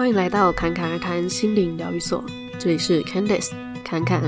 欢迎来到侃侃而谈心灵疗愈所，这里是 Candice 侃侃。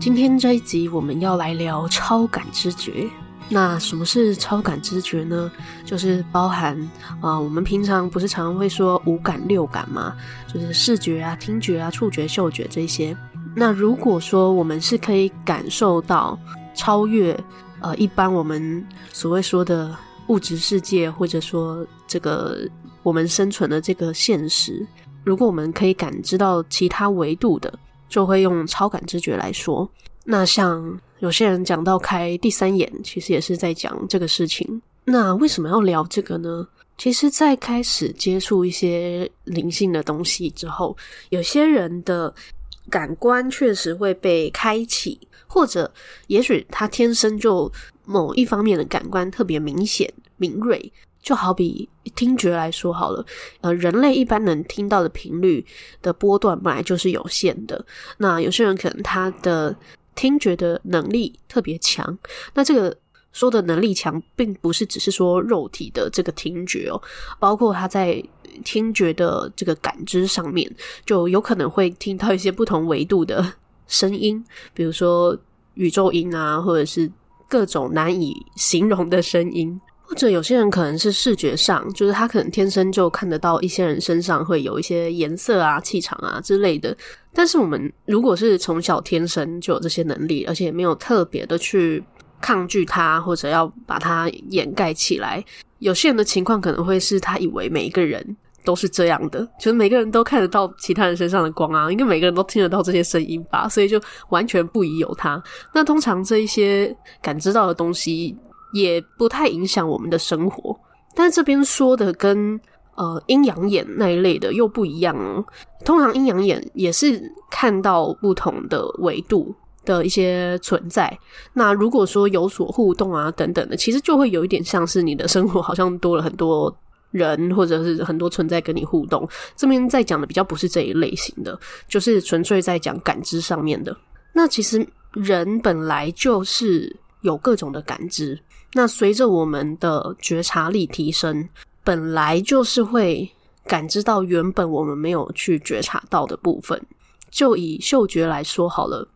今天这一集我们要来聊超感知觉。那什么是超感知觉呢？就是包含啊、我们平常不是常常会说五感六感吗？就是视觉啊、听觉啊、触觉、嗅觉这些。那如果说我们是可以感受到超越呃一般我们所谓说的物质世界，或者说这个我们生存的这个现实，如果我们可以感知到其他维度的，就会用超感知觉来说。那像有些人讲到开第三眼，其实也是在讲这个事情。那为什么要聊这个呢？其实，在开始接触一些灵性的东西之后，有些人的感官确实会被开启，或者也许他天生就某一方面的感官特别明显、敏锐。就好比听觉来说好了，呃，人类一般能听到的频率的波段本来就是有限的。那有些人可能他的听觉的能力特别强，那这个说的能力强，并不是只是说肉体的这个听觉哦，包括他在听觉的这个感知上面，就有可能会听到一些不同维度的声音，比如说宇宙音啊，或者是各种难以形容的声音。或者有些人可能是视觉上，就是他可能天生就看得到一些人身上会有一些颜色啊、气场啊之类的。但是我们如果是从小天生就有这些能力，而且没有特别的去抗拒它，或者要把它掩盖起来，有些人的情况可能会是他以为每一个人都是这样的，就是每个人都看得到其他人身上的光啊，应该每个人都听得到这些声音吧，所以就完全不疑有他。那通常这一些感知到的东西，也不太影响我们的生活，但这边说的跟呃阴阳眼那一类的又不一样哦。通常阴阳眼也是看到不同的维度的一些存在。那如果说有所互动啊等等的，其实就会有一点像是你的生活好像多了很多人或者是很多存在跟你互动。这边在讲的比较不是这一类型的，就是纯粹在讲感知上面的。那其实人本来就是有各种的感知。那随着我们的觉察力提升，本来就是会感知到原本我们没有去觉察到的部分。就以嗅觉来说好了，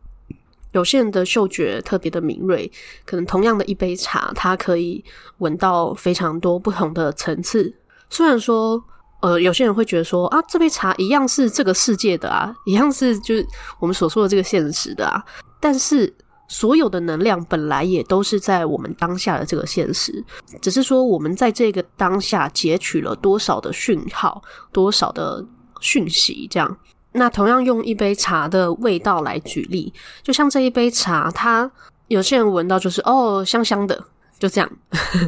有些人的嗅觉特别的敏锐，可能同样的一杯茶，它可以闻到非常多不同的层次。虽然说，呃，有些人会觉得说啊，这杯茶一样是这个世界的啊，一样是就是我们所说的这个现实的啊，但是。所有的能量本来也都是在我们当下的这个现实，只是说我们在这个当下截取了多少的讯号，多少的讯息，这样。那同样用一杯茶的味道来举例，就像这一杯茶，它有些人闻到就是哦，香香的，就这样。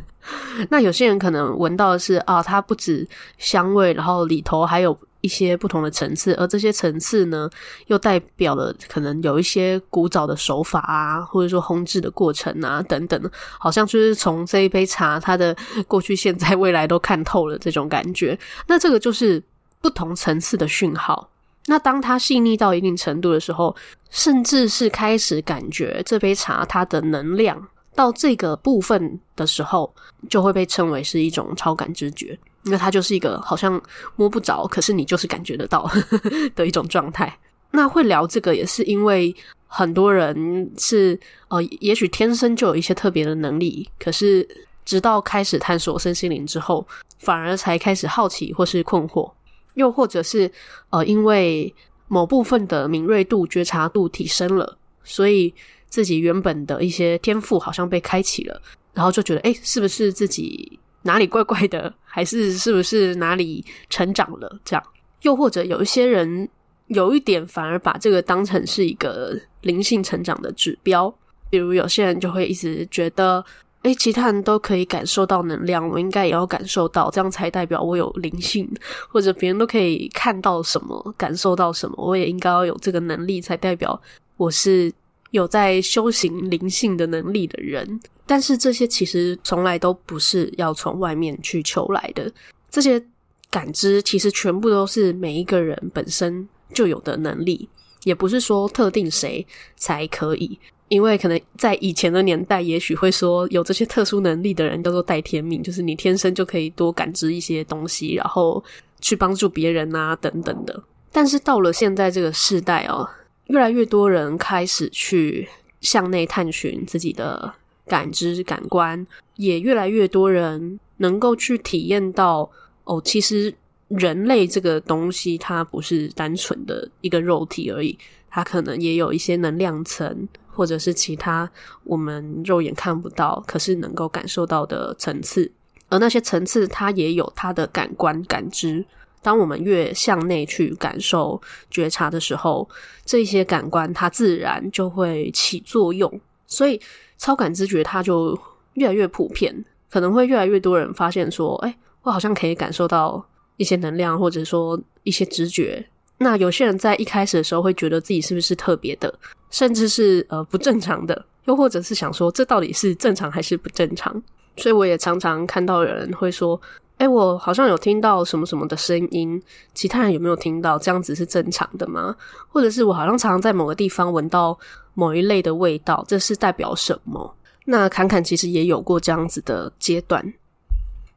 那有些人可能闻到的是啊，它不止香味，然后里头还有。一些不同的层次，而这些层次呢，又代表了可能有一些古早的手法啊，或者说烘制的过程啊，等等，好像就是从这一杯茶，它的过去、现在、未来都看透了这种感觉。那这个就是不同层次的讯号。那当它细腻到一定程度的时候，甚至是开始感觉这杯茶它的能量到这个部分的时候，就会被称为是一种超感知觉。因为它就是一个好像摸不着，可是你就是感觉得到 的一种状态。那会聊这个，也是因为很多人是呃，也许天生就有一些特别的能力，可是直到开始探索身心灵之后，反而才开始好奇或是困惑，又或者是呃，因为某部分的敏锐度、觉察度提升了，所以自己原本的一些天赋好像被开启了，然后就觉得，诶，是不是自己？哪里怪怪的，还是是不是哪里成长了？这样，又或者有一些人有一点反而把这个当成是一个灵性成长的指标，比如有些人就会一直觉得，诶，其他人都可以感受到能量，我应该也要感受到，这样才代表我有灵性，或者别人都可以看到什么，感受到什么，我也应该要有这个能力，才代表我是有在修行灵性的能力的人。但是这些其实从来都不是要从外面去求来的，这些感知其实全部都是每一个人本身就有的能力，也不是说特定谁才可以。因为可能在以前的年代，也许会说有这些特殊能力的人叫做带天命，就是你天生就可以多感知一些东西，然后去帮助别人啊等等的。但是到了现在这个世代哦，越来越多人开始去向内探寻自己的感知感官，也越来越多人能够去体验到哦，其实人类这个东西它不是单纯的一个肉体而已，它可能也有一些能量层。或者是其他我们肉眼看不到，可是能够感受到的层次，而那些层次它也有它的感官感知。当我们越向内去感受觉察的时候，这些感官它自然就会起作用。所以超感知觉它就越来越普遍，可能会越来越多人发现说：“哎，我好像可以感受到一些能量，或者说一些知觉。”那有些人在一开始的时候会觉得自己是不是特别的？甚至是呃不正常的，又或者是想说这到底是正常还是不正常？所以我也常常看到有人会说：“哎，我好像有听到什么什么的声音，其他人有没有听到？这样子是正常的吗？或者是我好像常常在某个地方闻到某一类的味道，这是代表什么？”那侃侃其实也有过这样子的阶段，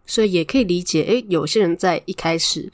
所以也可以理解。哎，有些人在一开始。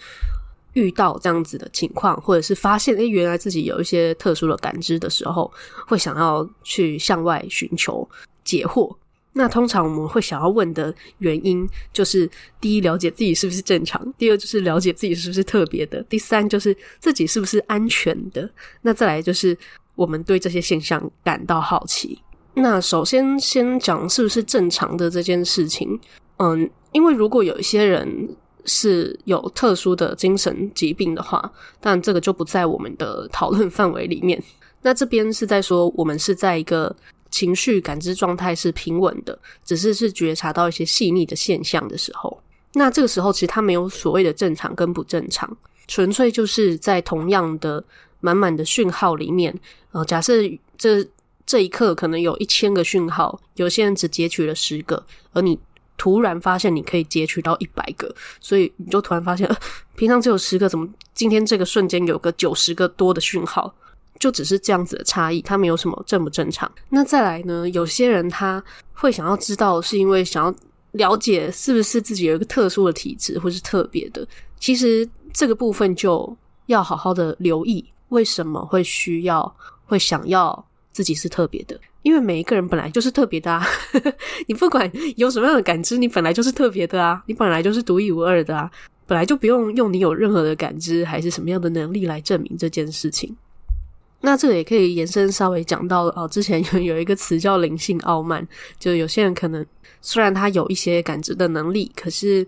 遇到这样子的情况，或者是发现诶，原来自己有一些特殊的感知的时候，会想要去向外寻求解惑。那通常我们会想要问的原因，就是第一，了解自己是不是正常；第二，就是了解自己是不是特别的；第三，就是自己是不是安全的。那再来就是我们对这些现象感到好奇。那首先先讲是不是正常的这件事情，嗯，因为如果有一些人。是有特殊的精神疾病的话，但这个就不在我们的讨论范围里面。那这边是在说，我们是在一个情绪感知状态是平稳的，只是是觉察到一些细腻的现象的时候。那这个时候，其实它没有所谓的正常跟不正常，纯粹就是在同样的满满的讯号里面。呃，假设这这一刻可能有一千个讯号，有些人只截取了十个，而你。突然发现你可以截取到一百个，所以你就突然发现，呃，平常只有十个，怎么今天这个瞬间有个九十个多的讯号？就只是这样子的差异，它没有什么正不正常。那再来呢？有些人他会想要知道，是因为想要了解是不是自己有一个特殊的体质，或是特别的。其实这个部分就要好好的留意，为什么会需要，会想要自己是特别的。因为每一个人本来就是特别的啊，你不管有什么样的感知，你本来就是特别的啊，你本来就是独一无二的啊，本来就不用用你有任何的感知还是什么样的能力来证明这件事情。那这个也可以延伸稍微讲到哦，之前有 有一个词叫灵性傲慢，就有些人可能虽然他有一些感知的能力，可是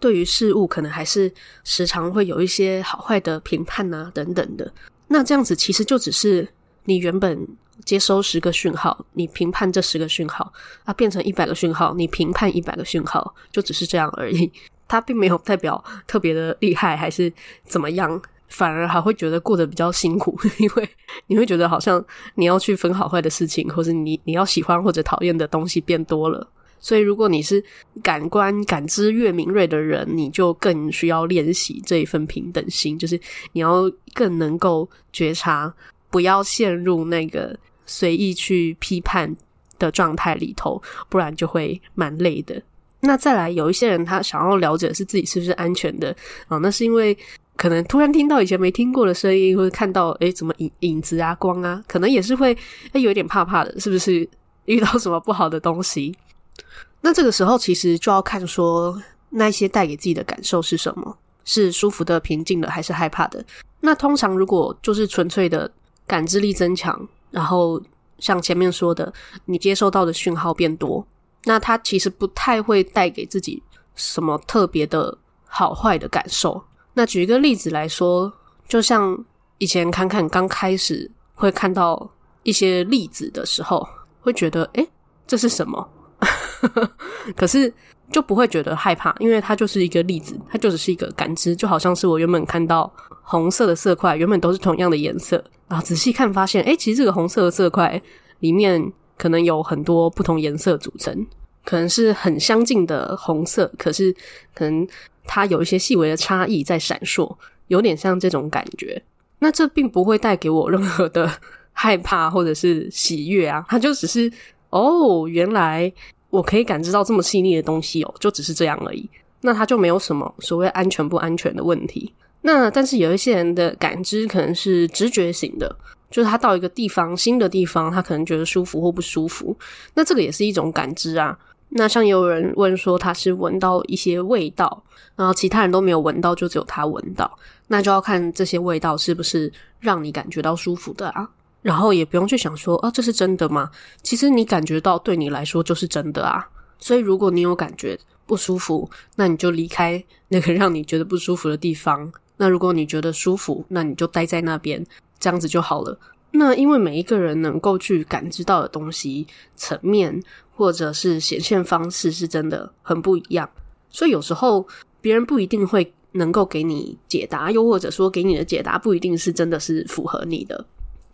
对于事物可能还是时常会有一些好坏的评判啊等等的。那这样子其实就只是你原本。接收十个讯号，你评判这十个讯号啊，变成一百个讯号，你评判一百个讯号，就只是这样而已。它并没有代表特别的厉害，还是怎么样，反而还会觉得过得比较辛苦，因为你会觉得好像你要去分好坏的事情，或是你你要喜欢或者讨厌的东西变多了。所以，如果你是感官感知越敏锐的人，你就更需要练习这一份平等心，就是你要更能够觉察。不要陷入那个随意去批判的状态里头，不然就会蛮累的。那再来，有一些人他想要了解是自己是不是安全的啊、那是因为可能突然听到以前没听过的声音，或者看到诶怎么影影子啊、光啊，可能也是会诶有点怕怕的，是不是 遇到什么不好的东西？那这个时候其实就要看说那些带给自己的感受是什么，是舒服的、平静的，还是害怕的？那通常如果就是纯粹的。感知力增强，然后像前面说的，你接收到的讯号变多，那它其实不太会带给自己什么特别的好坏的感受。那举一个例子来说，就像以前侃侃刚开始会看到一些例子的时候，会觉得诶，这是什么？可是就不会觉得害怕，因为它就是一个粒子，它就只是一个感知，就好像是我原本看到红色的色块，原本都是同样的颜色，然后仔细看发现，诶，其实这个红色的色块里面可能有很多不同颜色组成，可能是很相近的红色，可是可能它有一些细微的差异在闪烁，有点像这种感觉。那这并不会带给我任何的害怕或者是喜悦啊，它就只是哦，原来我可以感知到这么细腻的东西哦，就只是这样而已。那它就没有什么所谓安全不安全的问题。那但是有一些人的感知可能是直觉型的，就是他到一个地方，新的地方，他可能觉得舒服或不舒服，那这个也是一种感知啊。那像也有人问说他是闻到一些味道，然后其他人都没有闻到，就只有他闻到，那就要看这些味道是不是让你感觉到舒服的啊。然后也不用去想说，哦，这是真的吗？其实你感觉到对你来说就是真的啊。所以如果你有感觉不舒服，那你就离开那个让你觉得不舒服的地方。那如果你觉得舒服，那你就待在那边，这样子就好了。那因为每一个人能够去感知到的东西层面，或者是显现方式，是真的很不一样。所以有时候别人不一定会能够给你解答，又或者说给你的解答不一定是真的是符合你的。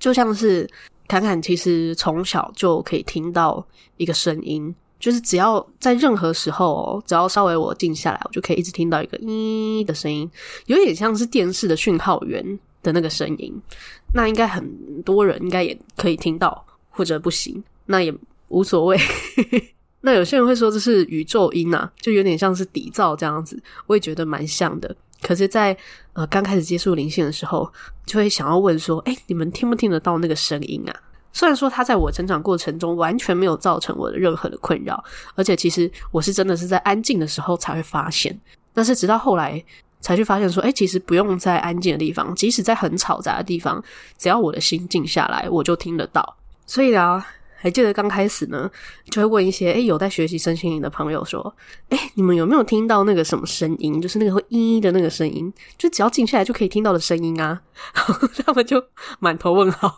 就像是侃侃，其实从小就可以听到一个声音，就是只要在任何时候，哦只要稍微我静下来，我就可以一直听到一个“咦”的声音，有点像是电视的讯号源的那个声音。那应该很多人应该也可以听到，或者不行，那也无所谓。那有些人会说这是宇宙音啊，就有点像是底噪这样子，我也觉得蛮像的。可是在，呃刚开始接触灵性的时候，就会想要问说：“哎，你们听不听得到那个声音啊？”虽然说它在我成长过程中完全没有造成我的任何的困扰，而且其实我是真的是在安静的时候才会发现。但是直到后来才去发现说：“哎，其实不用在安静的地方，即使在很嘈杂的地方，只要我的心静下来，我就听得到。”所以啊。还记得刚开始呢，就会问一些诶有在学习身心灵的朋友说：“诶你们有没有听到那个什么声音？就是那个会咦的那个声音，就只要静下来就可以听到的声音啊？” 然后他们就满头问号，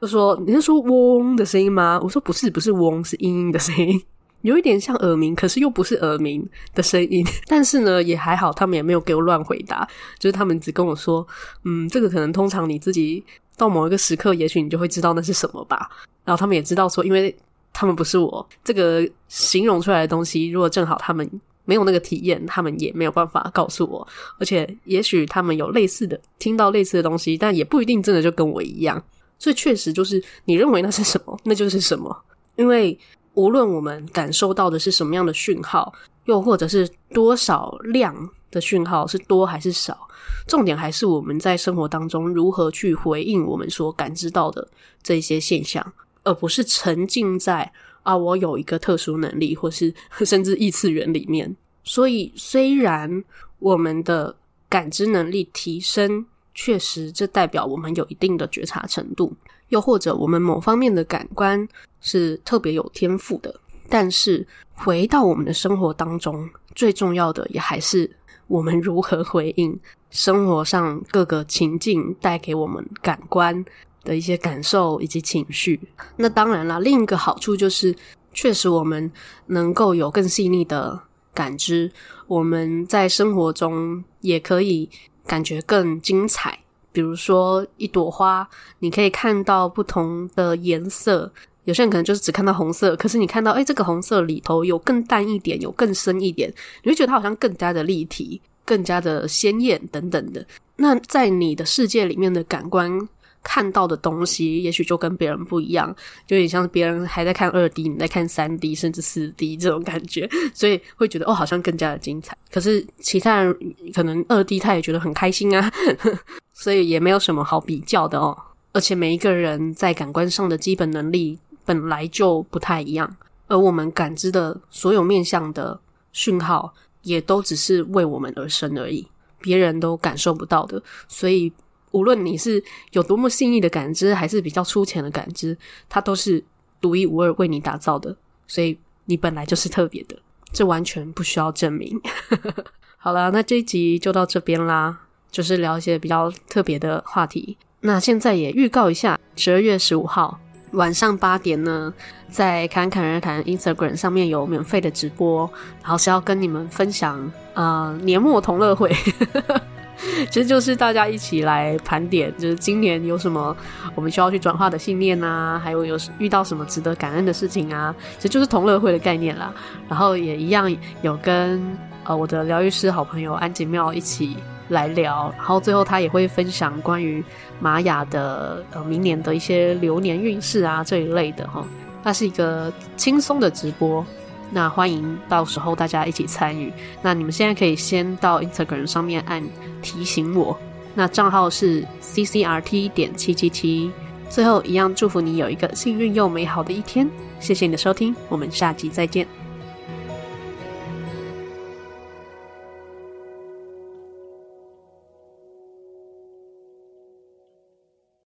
就说：“你是说嗡的声音吗？”我说：“不是，不是嗡，是嘤嘤的声音，有一点像耳鸣，可是又不是耳鸣的声音。但是呢，也还好，他们也没有给我乱回答，就是他们只跟我说：‘嗯，这个可能通常你自己。’”到某一个时刻，也许你就会知道那是什么吧。然后他们也知道说，因为他们不是我这个形容出来的东西，如果正好他们没有那个体验，他们也没有办法告诉我。而且，也许他们有类似的听到类似的东西，但也不一定真的就跟我一样。所以，确实就是你认为那是什么，那就是什么。因为无论我们感受到的是什么样的讯号，又或者是多少量的讯号，是多还是少。重点还是我们在生活当中如何去回应我们所感知到的这些现象，而不是沉浸在啊，我有一个特殊能力，或是 甚至异次元里面。所以，虽然我们的感知能力提升，确实这代表我们有一定的觉察程度，又或者我们某方面的感官是特别有天赋的。但是，回到我们的生活当中，最重要的也还是我们如何回应。生活上各个情境带给我们感官的一些感受以及情绪。那当然啦，另一个好处就是，确实我们能够有更细腻的感知。我们在生活中也可以感觉更精彩。比如说，一朵花，你可以看到不同的颜色。有些人可能就是只看到红色，可是你看到，诶，这个红色里头有更淡一点，有更深一点，你会觉得它好像更加的立体。更加的鲜艳等等的，那在你的世界里面的感官看到的东西，也许就跟别人不一样，就有点像别人还在看二 D，你在看三 D 甚至四 D 这种感觉，所以会觉得哦，好像更加的精彩。可是其他人可能二 D 他也觉得很开心啊，所以也没有什么好比较的哦。而且每一个人在感官上的基本能力本来就不太一样，而我们感知的所有面向的讯号。也都只是为我们而生而已，别人都感受不到的。所以，无论你是有多么细腻的感知，还是比较粗浅的感知，它都是独一无二为你打造的。所以，你本来就是特别的，这完全不需要证明。好了，那这一集就到这边啦，就是聊一些比较特别的话题。那现在也预告一下，十二月十五号。晚上八点呢，在侃侃而谈 Instagram 上面有免费的直播，然后是要跟你们分享呃年末同乐会，其实就是大家一起来盘点，就是今年有什么我们需要去转化的信念啊，还有有遇到什么值得感恩的事情啊，其实就是同乐会的概念啦。然后也一样有跟呃我的疗愈师好朋友安吉妙一起来聊，然后最后他也会分享关于玛雅的呃明年的一些流年运势啊这一类的哈。它是一个轻松的直播，那欢迎到时候大家一起参与。那你们现在可以先到 Instagram 上面按提醒我，那账号是 ccrt 点七七七。最后一样祝福你有一个幸运又美好的一天。谢谢你的收听，我们下集再见。